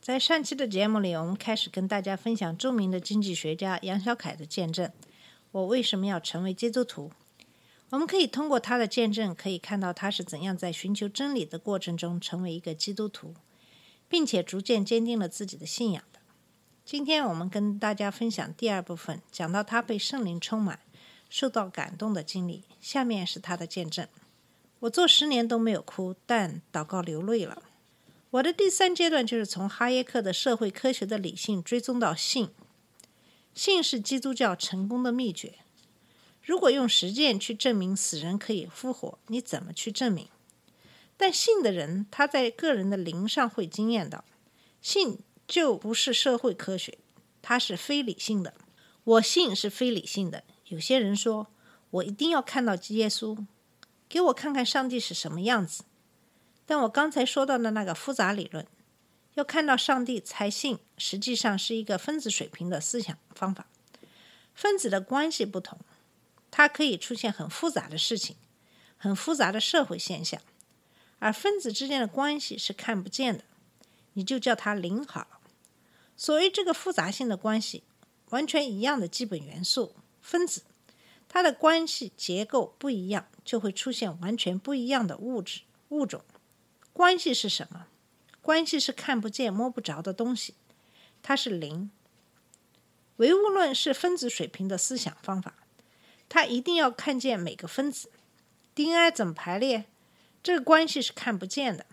在上期的节目里，我们开始跟大家分享著名的经济学家杨小凯的见证。我为什么要成为基督徒？我们可以通过他的见证，可以看到他是怎样在寻求真理的过程中成为一个基督徒，并且逐渐坚定了自己的信仰的。今天我们跟大家分享第二部分，讲到他被圣灵充满、受到感动的经历。下面是他的见证：我做十年都没有哭，但祷告流泪了。我的第三阶段就是从哈耶克的社会科学的理性追踪到性。性是基督教成功的秘诀。如果用实践去证明死人可以复活，你怎么去证明？但信的人，他在个人的灵上会经验到，信就不是社会科学，它是非理性的。我信是非理性的。有些人说，我一定要看到耶稣，给我看看上帝是什么样子。但我刚才说到的那个复杂理论，要看到上帝才信，实际上是一个分子水平的思想方法。分子的关系不同，它可以出现很复杂的事情，很复杂的社会现象，而分子之间的关系是看不见的，你就叫它零好了。所谓这个复杂性的关系，完全一样的基本元素分子，它的关系结构不一样，就会出现完全不一样的物质物种。关系是什么？关系是看不见、摸不着的东西，它是零。唯物论是分子水平的思想方法，它一定要看见每个分子。DNA 怎么排列？这个关系是看不见的。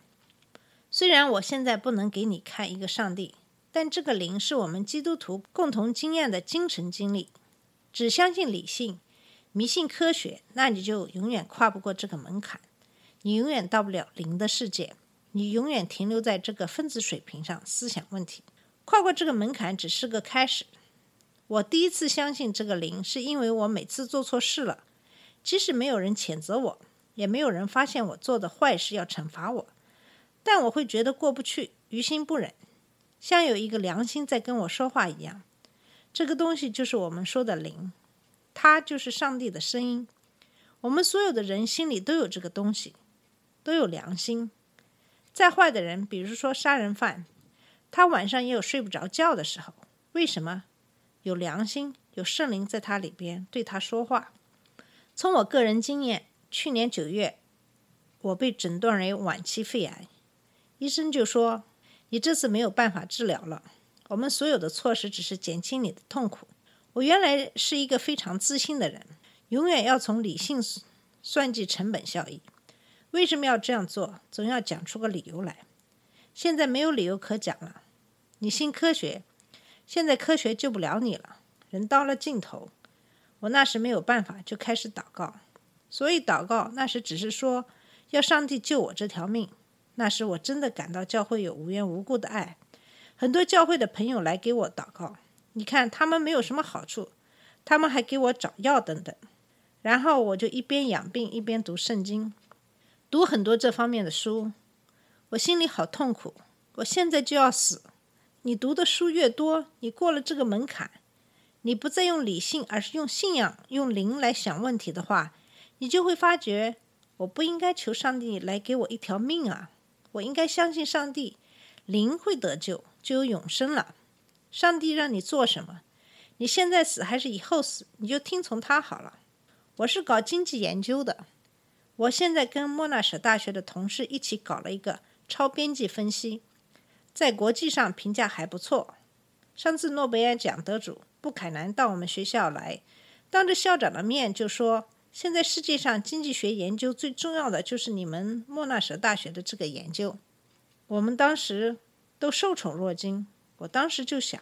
虽然我现在不能给你看一个上帝，但这个零是我们基督徒共同经验的精神经历。只相信理性、迷信科学，那你就永远跨不过这个门槛。你永远到不了零的世界，你永远停留在这个分子水平上思想问题。跨过这个门槛只是个开始。我第一次相信这个零，是因为我每次做错事了，即使没有人谴责我，也没有人发现我做的坏事要惩罚我，但我会觉得过不去，于心不忍，像有一个良心在跟我说话一样。这个东西就是我们说的零，它就是上帝的声音。我们所有的人心里都有这个东西。都有良心。再坏的人，比如说杀人犯，他晚上也有睡不着觉的时候。为什么？有良心，有圣灵在他里边对他说话。从我个人经验，去年九月，我被诊断为晚期肺癌，医生就说你这次没有办法治疗了。我们所有的措施只是减轻你的痛苦。我原来是一个非常自信的人，永远要从理性算计成本效益。为什么要这样做？总要讲出个理由来。现在没有理由可讲了。你信科学，现在科学救不了你了。人到了尽头，我那时没有办法，就开始祷告。所以祷告那时只是说要上帝救我这条命。那时我真的感到教会有无缘无故的爱，很多教会的朋友来给我祷告。你看他们没有什么好处，他们还给我找药等等。然后我就一边养病一边读圣经。读很多这方面的书，我心里好痛苦。我现在就要死。你读的书越多，你过了这个门槛，你不再用理性，而是用信仰、用灵来想问题的话，你就会发觉，我不应该求上帝来给我一条命啊！我应该相信上帝，灵会得救，就有永生了。上帝让你做什么，你现在死还是以后死，你就听从他好了。我是搞经济研究的。我现在跟莫纳什大学的同事一起搞了一个超边际分析，在国际上评价还不错。上次诺贝尔奖得主布凯南到我们学校来，当着校长的面就说：“现在世界上经济学研究最重要的就是你们莫纳什大学的这个研究。”我们当时都受宠若惊。我当时就想，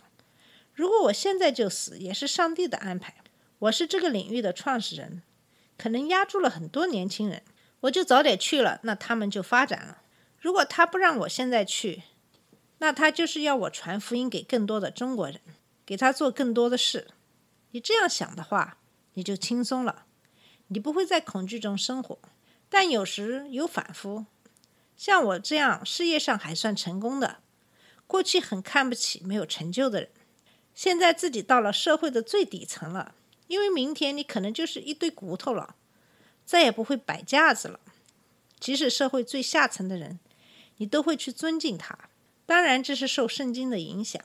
如果我现在就死，也是上帝的安排。我是这个领域的创始人。可能压住了很多年轻人，我就早点去了，那他们就发展了。如果他不让我现在去，那他就是要我传福音给更多的中国人。给他做更多的事。你这样想的话，你就轻松了，你不会在恐惧中生活。但有时有反复，像我这样事业上还算成功的，过去很看不起没有成就的人，现在自己到了社会的最底层了，因为明天你可能就是一堆骨头了，再也不会摆架子了。即使社会最下层的人，你都会去尊敬他。当然，这是受圣经的影响。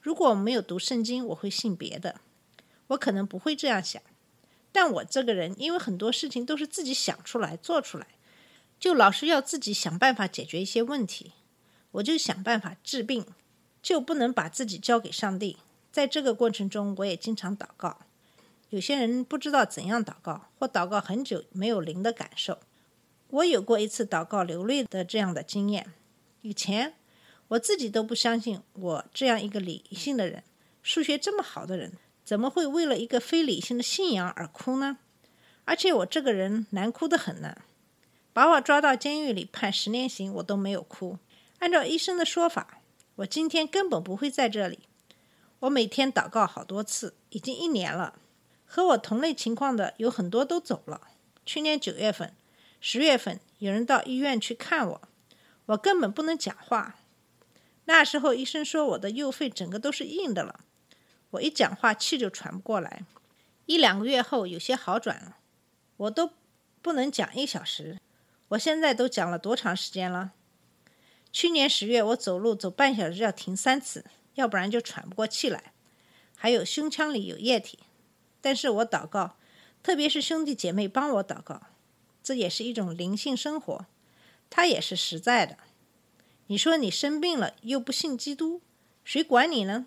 如果我没有读圣经，我会信别的。我可能不会这样想，但我这个人因为很多事情都是自己想出来做出来，就老是要自己想办法解决一些问题，我就想办法治病，就不能把自己交给上帝。在这个过程中，我也经常祷告。有些人不知道怎样祷告，或祷告很久没有灵的感受。我有过一次祷告流泪的这样的经验。以前我自己都不相信，我这样一个理性的人，数学这么好的人。怎么会为了一个非理性的信仰而哭呢？而且我这个人难哭的很呢。把我抓到监狱里判十年刑，我都没有哭。按照医生的说法，我今天根本不会在这里。我每天祷告好多次，已经一年了。和我同类情况的有很多都走了。去年九月份、十月份，有人到医院去看我，我根本不能讲话。那时候医生说我的右肺整个都是硬的了。我一讲话气就喘不过来，一两个月后有些好转了，我都不能讲一小时。我现在都讲了多长时间了？去年十月我走路走半小时要停三次，要不然就喘不过气来。还有胸腔里有液体，但是我祷告，特别是兄弟姐妹帮我祷告，这也是一种灵性生活，它也是实在的。你说你生病了又不信基督，谁管你呢？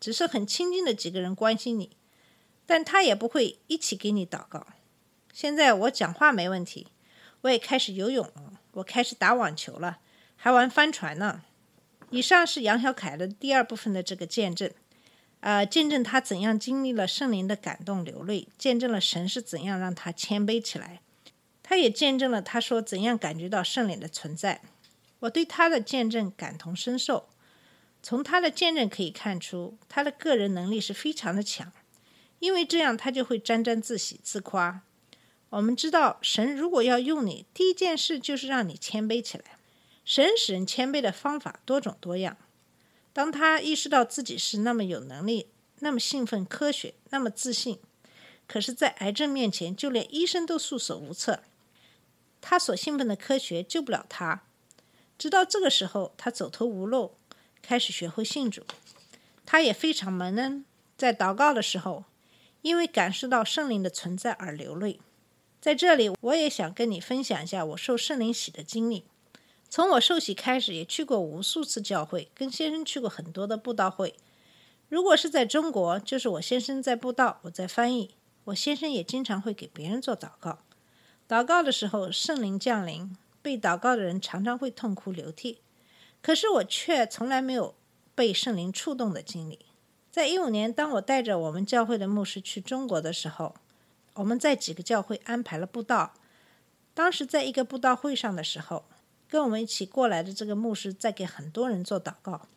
只是很亲近的几个人关心你，但他也不会一起给你祷告。现在我讲话没问题，我也开始游泳了，我开始打网球了，还玩帆船呢。以上是杨小凯的第二部分的这个见证，呃，见证他怎样经历了圣灵的感动流泪，见证了神是怎样让他谦卑起来，他也见证了他说怎样感觉到圣灵的存在。我对他的见证感同身受。从他的见证可以看出，他的个人能力是非常的强，因为这样他就会沾沾自喜、自夸。我们知道，神如果要用你，第一件事就是让你谦卑起来。神使人谦卑的方法多种多样。当他意识到自己是那么有能力、那么兴奋、科学、那么自信，可是，在癌症面前，就连医生都束手无策。他所兴奋的科学救不了他。直到这个时候，他走投无路。开始学会信主，他也非常蒙恩，在祷告的时候，因为感受到圣灵的存在而流泪。在这里，我也想跟你分享一下我受圣灵洗的经历。从我受洗开始，也去过无数次教会，跟先生去过很多的布道会。如果是在中国，就是我先生在布道，我在翻译。我先生也经常会给别人做祷告。祷告的时候，圣灵降临，被祷告的人常常会痛哭流涕。可是我却从来没有被圣灵触动的经历。在一五年，当我带着我们教会的牧师去中国的时候，我们在几个教会安排了布道。当时在一个布道会上的时候，跟我们一起过来的这个牧师在给很多人做祷告，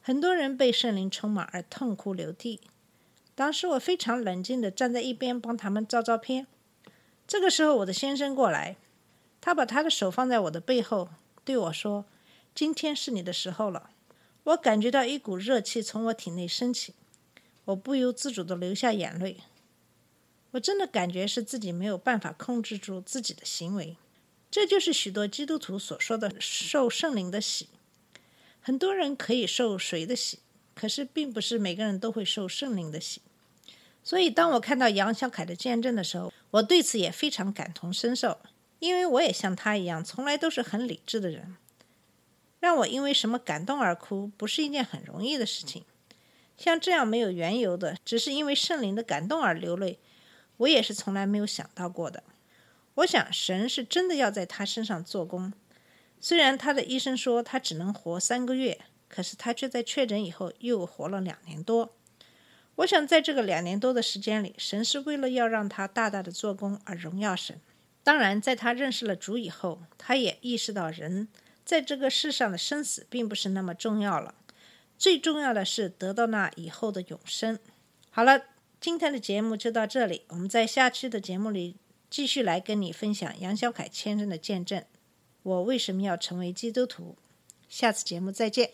很多人被圣灵充满而痛哭流涕。当时我非常冷静的站在一边帮他们照照片。这个时候，我的先生过来，他把他的手放在我的背后，对我说。今天是你的时候了，我感觉到一股热气从我体内升起，我不由自主的流下眼泪。我真的感觉是自己没有办法控制住自己的行为，这就是许多基督徒所说的受圣灵的喜。很多人可以受水的喜，可是并不是每个人都会受圣灵的喜。所以，当我看到杨小凯的见证的时候，我对此也非常感同身受，因为我也像他一样，从来都是很理智的人。让我因为什么感动而哭，不是一件很容易的事情。像这样没有缘由的，只是因为圣灵的感动而流泪，我也是从来没有想到过的。我想神是真的要在他身上做工。虽然他的医生说他只能活三个月，可是他却在确诊以后又活了两年多。我想在这个两年多的时间里，神是为了要让他大大的做工而荣耀神。当然，在他认识了主以后，他也意识到人。在这个世上的生死并不是那么重要了，最重要的是得到那以后的永生。好了，今天的节目就到这里，我们在下期的节目里继续来跟你分享杨小凯先生的见证。我为什么要成为基督徒？下次节目再见。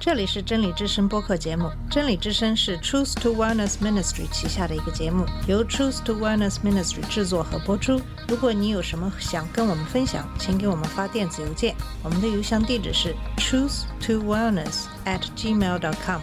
这里是真理之声播客节目，真理之声是 Truth to Wellness Ministry 旗下的一个节目，由 Truth to Wellness Ministry 制作和播出。如果你有什么想跟我们分享，请给我们发电子邮件，我们的邮箱地址是 truth to wellness at gmail dot com。